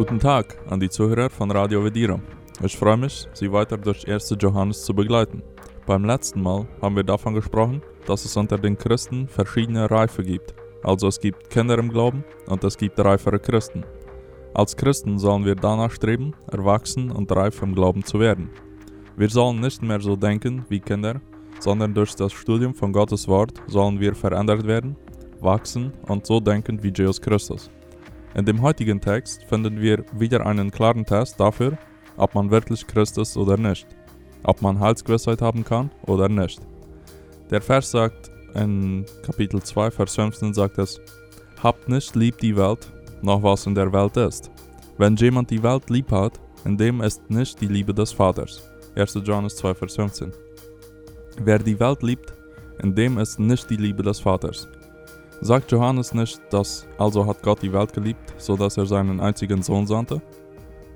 Guten Tag an die Zuhörer von Radio Vedira. Ich freue mich, Sie weiter durch 1. Johannes zu begleiten. Beim letzten Mal haben wir davon gesprochen, dass es unter den Christen verschiedene Reife gibt. Also es gibt Kinder im Glauben und es gibt reifere Christen. Als Christen sollen wir danach streben, erwachsen und reif im Glauben zu werden. Wir sollen nicht mehr so denken wie Kinder, sondern durch das Studium von Gottes Wort sollen wir verändert werden, wachsen und so denken wie Jesus Christus. In dem heutigen Text finden wir wieder einen klaren Test dafür, ob man wirklich Christ ist oder nicht, ob man Heilsgewissheit haben kann oder nicht. Der Vers sagt in Kapitel 2, Vers 15 sagt es, Habt nicht lieb die Welt, noch was in der Welt ist. Wenn jemand die Welt lieb hat, in dem ist nicht die Liebe des Vaters. 1. Johannes 2, Vers 15. Wer die Welt liebt, in dem ist nicht die Liebe des Vaters. Sagt Johannes nicht, dass also hat Gott die Welt geliebt, so dass er seinen einzigen Sohn sandte?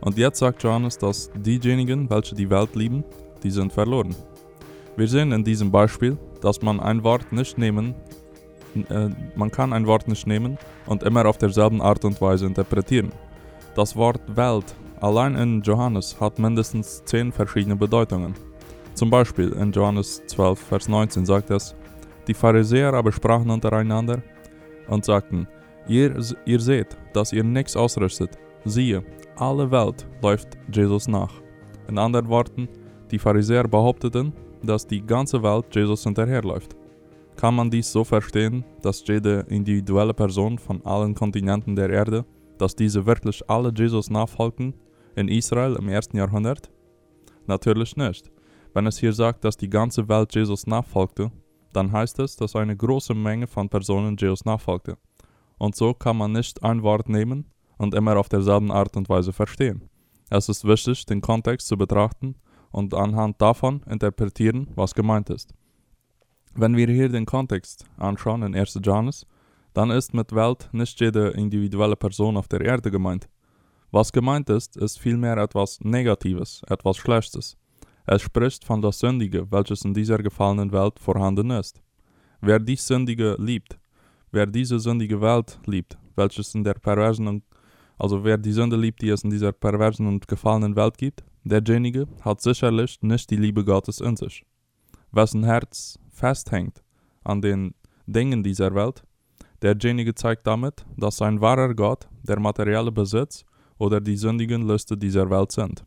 Und jetzt sagt Johannes, dass diejenigen, welche die Welt lieben, die sind verloren. Wir sehen in diesem Beispiel, dass man ein Wort nicht nehmen, äh, man kann ein Wort nicht nehmen und immer auf derselben Art und Weise interpretieren. Das Wort Welt allein in Johannes hat mindestens zehn verschiedene Bedeutungen. Zum Beispiel in Johannes 12, Vers 19 sagt es, die Pharisäer aber sprachen untereinander und sagten, ihr, ihr seht, dass ihr nichts ausrüstet. Siehe, alle Welt läuft Jesus nach. In anderen Worten, die Pharisäer behaupteten, dass die ganze Welt Jesus hinterherläuft. Kann man dies so verstehen, dass jede individuelle Person von allen Kontinenten der Erde, dass diese wirklich alle Jesus nachfolgen in Israel im ersten Jahrhundert? Natürlich nicht. Wenn es hier sagt, dass die ganze Welt Jesus nachfolgte, dann heißt es, dass eine große Menge von Personen Jesus nachfolgte. Und so kann man nicht ein Wort nehmen und immer auf derselben Art und Weise verstehen. Es ist wichtig, den Kontext zu betrachten und anhand davon interpretieren, was gemeint ist. Wenn wir hier den Kontext anschauen in 1. Johannes, dann ist mit Welt nicht jede individuelle Person auf der Erde gemeint. Was gemeint ist, ist vielmehr etwas Negatives, etwas Schlechtes. Es spricht von das Sündige, welches in dieser gefallenen Welt vorhanden ist. Wer die Sündige liebt, wer diese sündige Welt liebt, welches in der perversen und also wer die Sünde liebt, die es in dieser perversen und gefallenen Welt gibt, derjenige hat sicherlich nicht die Liebe Gottes in sich. Wessen Herz festhängt an den Dingen dieser Welt, derjenige zeigt damit, dass sein wahrer Gott der materielle Besitz oder die sündigen Lüste dieser Welt sind.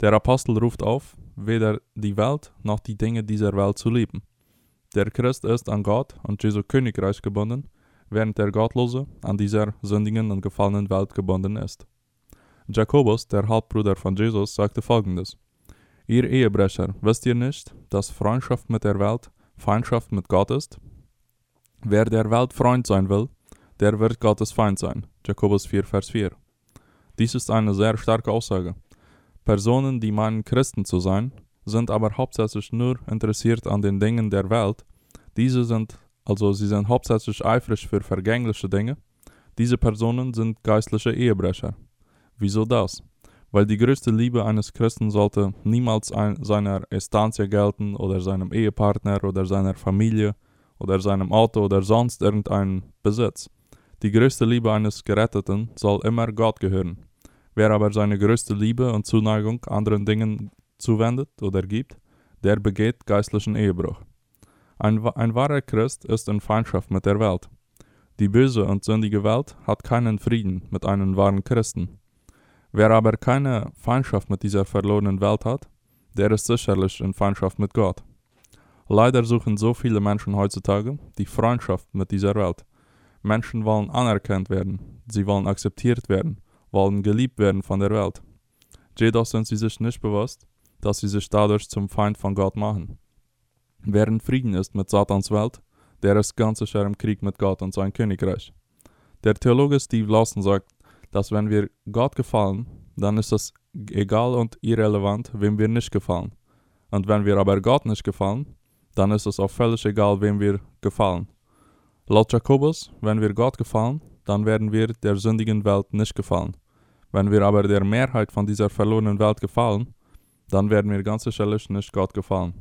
Der Apostel ruft auf, weder die Welt noch die Dinge dieser Welt zu lieben. Der Christ ist an Gott und Jesu Königreich gebunden, während der Gottlose an dieser sündigen und gefallenen Welt gebunden ist. Jakobus, der Halbbruder von Jesus, sagte folgendes: Ihr Ehebrecher, wisst ihr nicht, dass Freundschaft mit der Welt Feindschaft mit Gott ist? Wer der Welt Freund sein will, der wird Gottes Feind sein. Jakobus 4, Vers 4. Dies ist eine sehr starke Aussage. Personen, die meinen Christen zu sein, sind aber hauptsächlich nur interessiert an den Dingen der Welt. Diese sind, also sie sind hauptsächlich eifrig für vergängliche Dinge. Diese Personen sind geistliche Ehebrecher. Wieso das? Weil die größte Liebe eines Christen sollte niemals ein, seiner Estancia gelten oder seinem Ehepartner oder seiner Familie oder seinem Auto oder sonst irgendeinem Besitz. Die größte Liebe eines Geretteten soll immer Gott gehören. Wer aber seine größte Liebe und Zuneigung anderen Dingen zuwendet oder gibt, der begeht geistlichen Ehebruch. Ein, ein wahrer Christ ist in Feindschaft mit der Welt. Die böse und sündige Welt hat keinen Frieden mit einem wahren Christen. Wer aber keine Feindschaft mit dieser verlorenen Welt hat, der ist sicherlich in Feindschaft mit Gott. Leider suchen so viele Menschen heutzutage die Freundschaft mit dieser Welt. Menschen wollen anerkannt werden, sie wollen akzeptiert werden, wollen geliebt werden von der Welt. Jedoch sind sie sich nicht bewusst, dass sie sich dadurch zum Feind von Gott machen. Wer in Frieden ist mit Satans Welt, der ist ganz sicher im Krieg mit Gott und sein Königreich. Der Theologe Steve Lawson sagt, dass wenn wir Gott gefallen, dann ist es egal und irrelevant, wem wir nicht gefallen. Und wenn wir aber Gott nicht gefallen, dann ist es auch völlig egal, wem wir gefallen. Laut Jakobus, wenn wir Gott gefallen, dann werden wir der sündigen Welt nicht gefallen. Wenn wir aber der Mehrheit von dieser verlorenen Welt gefallen, dann werden wir ganz sicherlich nicht Gott gefallen.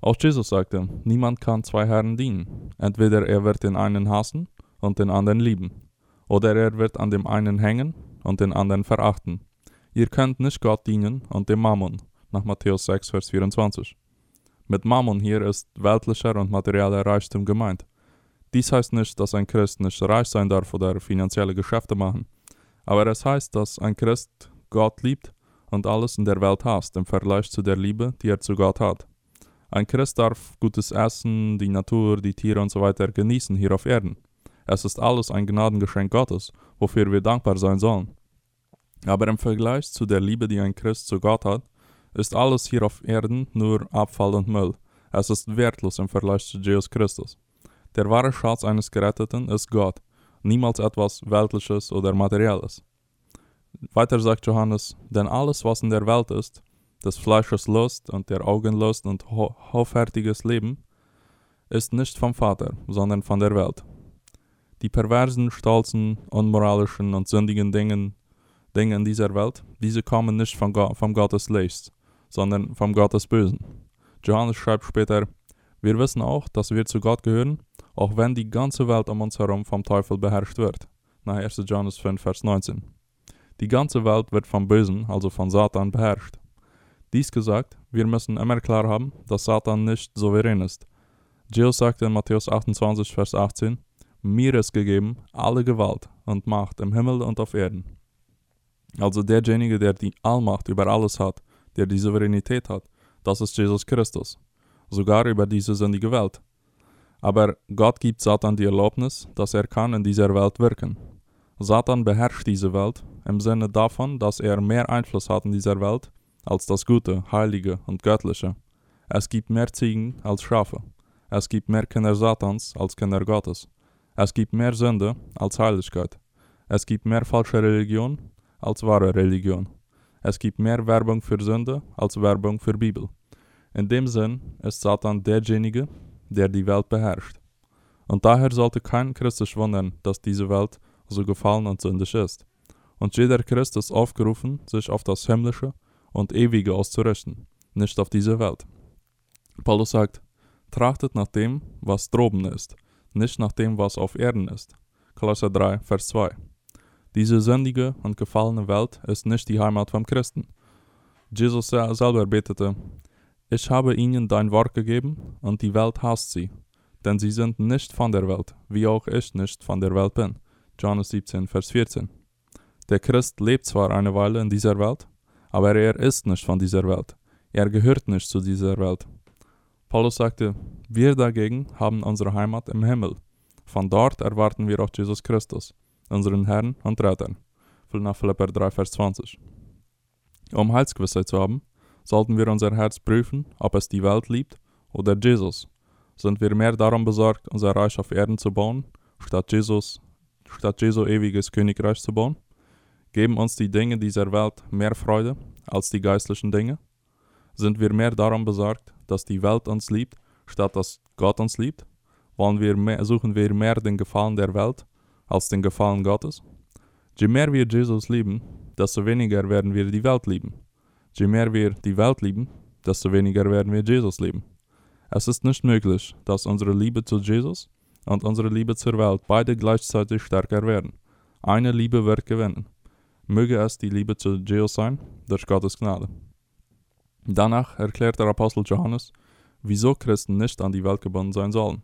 Auch Jesus sagte, niemand kann zwei Herren dienen. Entweder er wird den einen hassen und den anderen lieben oder er wird an dem einen hängen und den anderen verachten. Ihr könnt nicht Gott dienen und dem Mammon, nach Matthäus 6, Vers 24. Mit Mammon hier ist weltlicher und materieller Reichtum gemeint. Dies heißt nicht, dass ein Christ nicht reich sein darf oder finanzielle Geschäfte machen, aber es heißt, dass ein Christ Gott liebt und alles in der Welt hasst im Vergleich zu der Liebe, die er zu Gott hat. Ein Christ darf gutes Essen, die Natur, die Tiere und so weiter genießen hier auf Erden. Es ist alles ein Gnadengeschenk Gottes, wofür wir dankbar sein sollen. Aber im Vergleich zu der Liebe, die ein Christ zu Gott hat, ist alles hier auf Erden nur Abfall und Müll. Es ist wertlos im Vergleich zu Jesus Christus. Der wahre Schatz eines Geretteten ist Gott, niemals etwas Weltliches oder Materielles. Weiter sagt Johannes, denn alles, was in der Welt ist, des Fleisches Lust und der Augenlust und ho hoffärtiges Leben, ist nicht vom Vater, sondern von der Welt. Die perversen, stolzen, unmoralischen und sündigen Dingen, Dinge in dieser Welt, diese kommen nicht von, Go vom Gott des Lichts, sondern vom Gott des Bösen. Johannes schreibt später, wir wissen auch, dass wir zu Gott gehören, auch wenn die ganze Welt um uns herum vom Teufel beherrscht wird. Nach 1. Johannes 5, Vers 19. Die ganze Welt wird vom Bösen, also von Satan, beherrscht. Dies gesagt, wir müssen immer klar haben, dass Satan nicht souverän ist. Jesus sagte in Matthäus 28, Vers 18, Mir ist gegeben alle Gewalt und Macht im Himmel und auf Erden. Also derjenige, der die Allmacht über alles hat, der die Souveränität hat, das ist Jesus Christus, sogar über diese sündige Welt. Aber Gott gibt Satan die Erlaubnis, dass er kann in dieser Welt wirken. Satan beherrscht diese Welt im Sinne davon, dass er mehr Einfluss hat in dieser Welt als das Gute, Heilige und Göttliche. Es gibt mehr Ziegen als Schafe. Es gibt mehr Kinder Satans als Kinder Gottes. Es gibt mehr Sünde als Heiligkeit. Es gibt mehr falsche Religion als wahre Religion. Es gibt mehr Werbung für Sünde als Werbung für Bibel. In dem Sinn ist Satan derjenige, der die Welt beherrscht. Und daher sollte kein Christ sich wundern, dass diese Welt so gefallen und sündig ist. Und jeder Christ ist aufgerufen, sich auf das Himmlische und Ewige auszurichten, nicht auf diese Welt. Paulus sagt, trachtet nach dem, was droben ist, nicht nach dem, was auf Erden ist. Kolosser 3, Vers 2. Diese sündige und gefallene Welt ist nicht die Heimat vom Christen. Jesus selber betete, ich habe ihnen dein Wort gegeben, und die Welt hasst sie, denn sie sind nicht von der Welt, wie auch ich nicht von der Welt bin. Johannes 17, Vers 14. Der Christ lebt zwar eine Weile in dieser Welt, aber er ist nicht von dieser Welt. Er gehört nicht zu dieser Welt. Paulus sagte, wir dagegen haben unsere Heimat im Himmel. Von dort erwarten wir auch Jesus Christus, unseren Herrn und Retter. Nach Philipper 3, Vers 20. Um Heilsgewissheit zu haben, sollten wir unser Herz prüfen, ob es die Welt liebt oder Jesus. Sind wir mehr darum besorgt, unser Reich auf Erden zu bauen, statt Jesus, statt Jesu ewiges Königreich zu bauen? Geben uns die Dinge dieser Welt mehr Freude als die geistlichen Dinge? Sind wir mehr darum besorgt, dass die Welt uns liebt, statt dass Gott uns liebt? Wollen wir mehr, suchen wir mehr den Gefallen der Welt als den Gefallen Gottes? Je mehr wir Jesus lieben, desto weniger werden wir die Welt lieben. Je mehr wir die Welt lieben, desto weniger werden wir Jesus lieben. Es ist nicht möglich, dass unsere Liebe zu Jesus und unsere Liebe zur Welt beide gleichzeitig stärker werden. Eine Liebe wird gewinnen. Möge es die Liebe zu Jesus sein, durch Gottes Gnade. Danach erklärt der Apostel Johannes, wieso Christen nicht an die Welt gebunden sein sollen.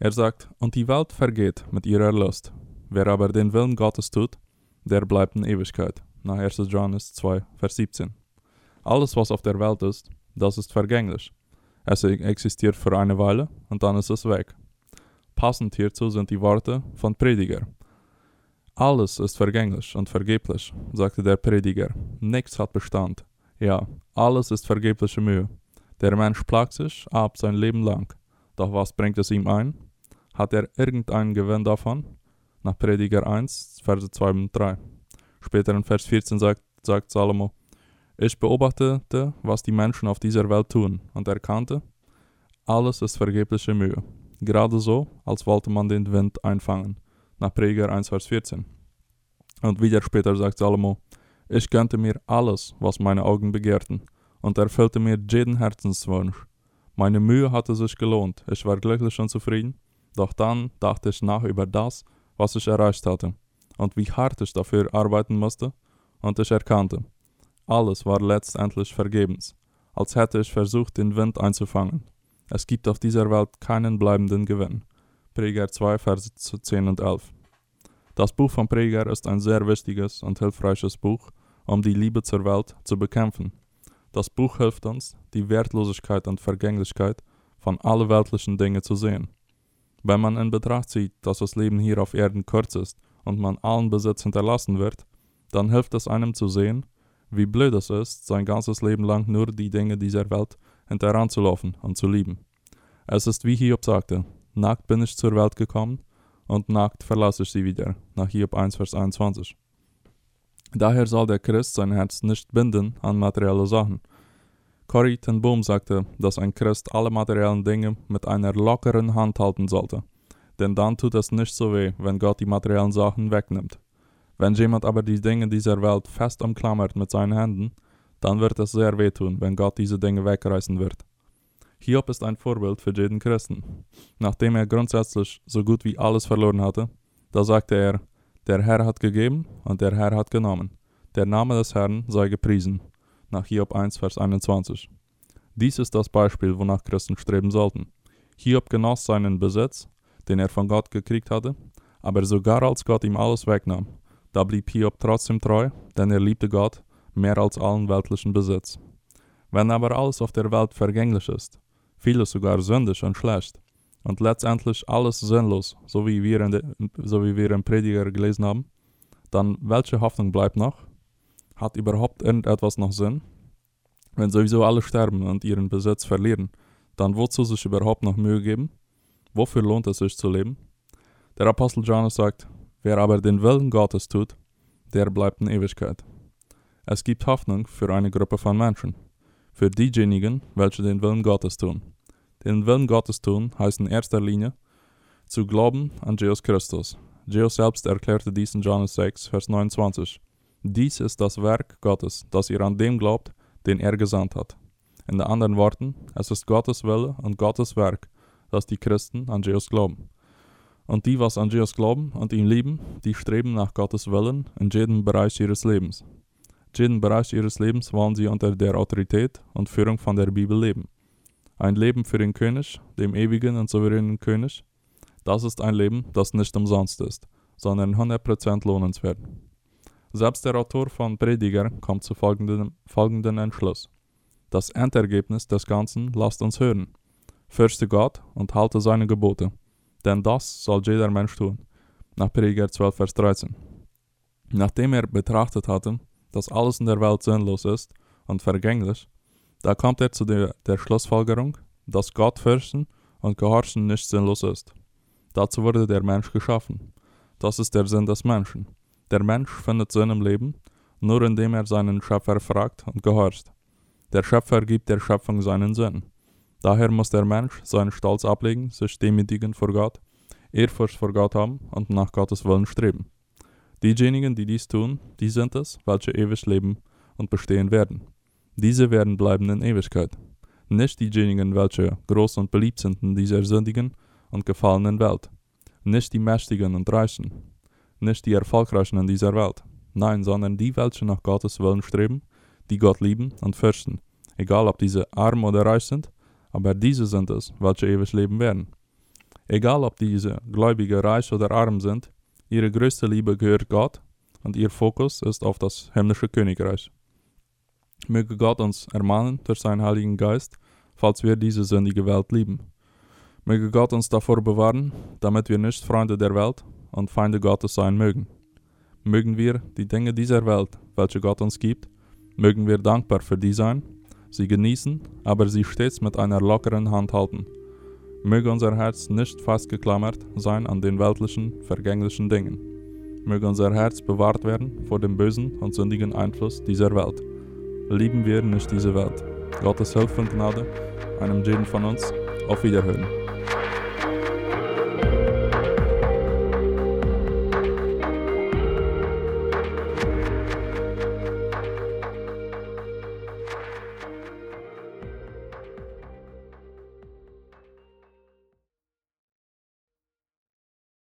Er sagt, und die Welt vergeht mit ihrer Lust. Wer aber den Willen Gottes tut, der bleibt in Ewigkeit. Nach 1. Johannes 2, Vers 17. Alles, was auf der Welt ist, das ist vergänglich. Es existiert für eine Weile und dann ist es weg. Passend hierzu sind die Worte von Prediger. Alles ist vergänglich und vergeblich, sagte der Prediger. Nichts hat Bestand. Ja, alles ist vergebliche Mühe. Der Mensch plagt sich ab sein Leben lang. Doch was bringt es ihm ein? Hat er irgendeinen Gewinn davon? Nach Prediger 1, Verse 2 und 3. Später in Vers 14 sagt, sagt Salomo, ich beobachtete, was die Menschen auf dieser Welt tun und erkannte, alles ist vergebliche Mühe. Gerade so, als wollte man den Wind einfangen. Nach Prediger 1, Vers 14. Und wieder später sagt Salomo, ich gönnte mir alles, was meine Augen begehrten, und erfüllte mir jeden Herzenswunsch. Meine Mühe hatte sich gelohnt, ich war glücklich und zufrieden, doch dann dachte ich nach über das, was ich erreicht hatte. und wie hart ich dafür arbeiten musste, und ich erkannte, alles war letztendlich vergebens, als hätte ich versucht, den Wind einzufangen. Es gibt auf dieser Welt keinen bleibenden Gewinn. Prediger 2, Vers 10 und 11. Das Buch von Prediger ist ein sehr wichtiges und hilfreiches Buch, um die Liebe zur Welt zu bekämpfen. Das Buch hilft uns, die Wertlosigkeit und Vergänglichkeit von allen weltlichen Dingen zu sehen. Wenn man in Betracht zieht, dass das Leben hier auf Erden kurz ist und man allen Besitz hinterlassen wird, dann hilft es einem zu sehen, wie blöd es ist, sein ganzes Leben lang nur die Dinge dieser Welt hinteranzulaufen und zu lieben. Es ist wie Hiob sagte, nackt bin ich zur Welt gekommen und nackt verlasse ich sie wieder, nach Hiob 1, Vers 21. Daher soll der Christ sein Herz nicht binden an materielle Sachen. Corrie ten Boom sagte, dass ein Christ alle materiellen Dinge mit einer lockeren Hand halten sollte, denn dann tut es nicht so weh, wenn Gott die materiellen Sachen wegnimmt. Wenn jemand aber die Dinge dieser Welt fest umklammert mit seinen Händen, dann wird es sehr wehtun, wenn Gott diese Dinge wegreißen wird. Hiob ist ein Vorbild für jeden Christen. Nachdem er grundsätzlich so gut wie alles verloren hatte, da sagte er, der Herr hat gegeben und der Herr hat genommen. Der Name des Herrn sei gepriesen. Nach Hiob 1, Vers 21. Dies ist das Beispiel, wonach Christen streben sollten. Hiob genoss seinen Besitz, den er von Gott gekriegt hatte, aber sogar als Gott ihm alles wegnahm, da blieb Hiob trotzdem treu, denn er liebte Gott mehr als allen weltlichen Besitz. Wenn aber alles auf der Welt vergänglich ist, vieles sogar sündig und schlecht, und letztendlich alles sinnlos, so wie wir, in de, so wie wir im Prediger gelesen haben, dann welche Hoffnung bleibt noch? Hat überhaupt irgendetwas noch Sinn? Wenn sowieso alle sterben und ihren Besitz verlieren, dann wozu sich überhaupt noch Mühe geben? Wofür lohnt es sich zu leben? Der Apostel Johannes sagt, wer aber den Willen Gottes tut, der bleibt in Ewigkeit. Es gibt Hoffnung für eine Gruppe von Menschen, für diejenigen, welche den Willen Gottes tun. Den Willen Gottes tun heißt in erster Linie zu glauben an Jesus Christus. Jesus selbst erklärte dies in Johannes 6, Vers 29. Dies ist das Werk Gottes, dass ihr an dem glaubt, den er gesandt hat. In anderen Worten, es ist Gottes Wille und Gottes Werk, dass die Christen an Jesus glauben. Und die, was an Jesus glauben und ihn lieben, die streben nach Gottes Willen in jedem Bereich ihres Lebens. In jedem Bereich ihres Lebens wollen sie unter der Autorität und Führung von der Bibel leben. Ein Leben für den König, dem ewigen und souveränen König, das ist ein Leben, das nicht umsonst ist, sondern 100% lohnenswert. Selbst der Autor von Prediger kommt zu folgendem, folgenden Entschluss. Das Endergebnis des Ganzen lasst uns hören. Fürchte Gott und halte seine Gebote, denn das soll jeder Mensch tun. Nach Prediger 12, Vers 13. Nachdem er betrachtet hatte, dass alles in der Welt sinnlos ist und vergänglich, da kommt er zu der, der Schlussfolgerung, dass Gott fürchten und gehorchen nicht sinnlos ist. Dazu wurde der Mensch geschaffen. Das ist der Sinn des Menschen. Der Mensch findet Sinn im Leben, nur indem er seinen Schöpfer fragt und gehorcht. Der Schöpfer gibt der Schöpfung seinen Sinn. Daher muss der Mensch seinen Stolz ablegen, sich demütigen vor Gott, Ehrfurcht vor Gott haben und nach Gottes Willen streben. Diejenigen, die dies tun, die sind es, welche ewig leben und bestehen werden. Diese werden bleiben in Ewigkeit. Nicht diejenigen, welche groß und beliebt sind in dieser sündigen und gefallenen Welt. Nicht die Mächtigen und Reichen. Nicht die Erfolgreichen in dieser Welt. Nein, sondern die, welche nach Gottes Willen streben, die Gott lieben und fürchten. Egal ob diese arm oder reich sind, aber diese sind es, welche ewig leben werden. Egal ob diese Gläubige reich oder arm sind, ihre größte Liebe gehört Gott und ihr Fokus ist auf das himmlische Königreich. Möge Gott uns ermahnen durch seinen Heiligen Geist, falls wir diese sündige Welt lieben. Möge Gott uns davor bewahren, damit wir nicht Freunde der Welt und Feinde Gottes sein mögen. Mögen wir die Dinge dieser Welt, welche Gott uns gibt, mögen wir dankbar für die sein, sie genießen, aber sie stets mit einer lockeren Hand halten. Möge unser Herz nicht festgeklammert sein an den weltlichen, vergänglichen Dingen. Möge unser Herz bewahrt werden vor dem bösen und sündigen Einfluss dieser Welt lieben wir nicht diese Welt. Gottes Hilfe und Gnade einem jeden von uns. Auf Wiederhören.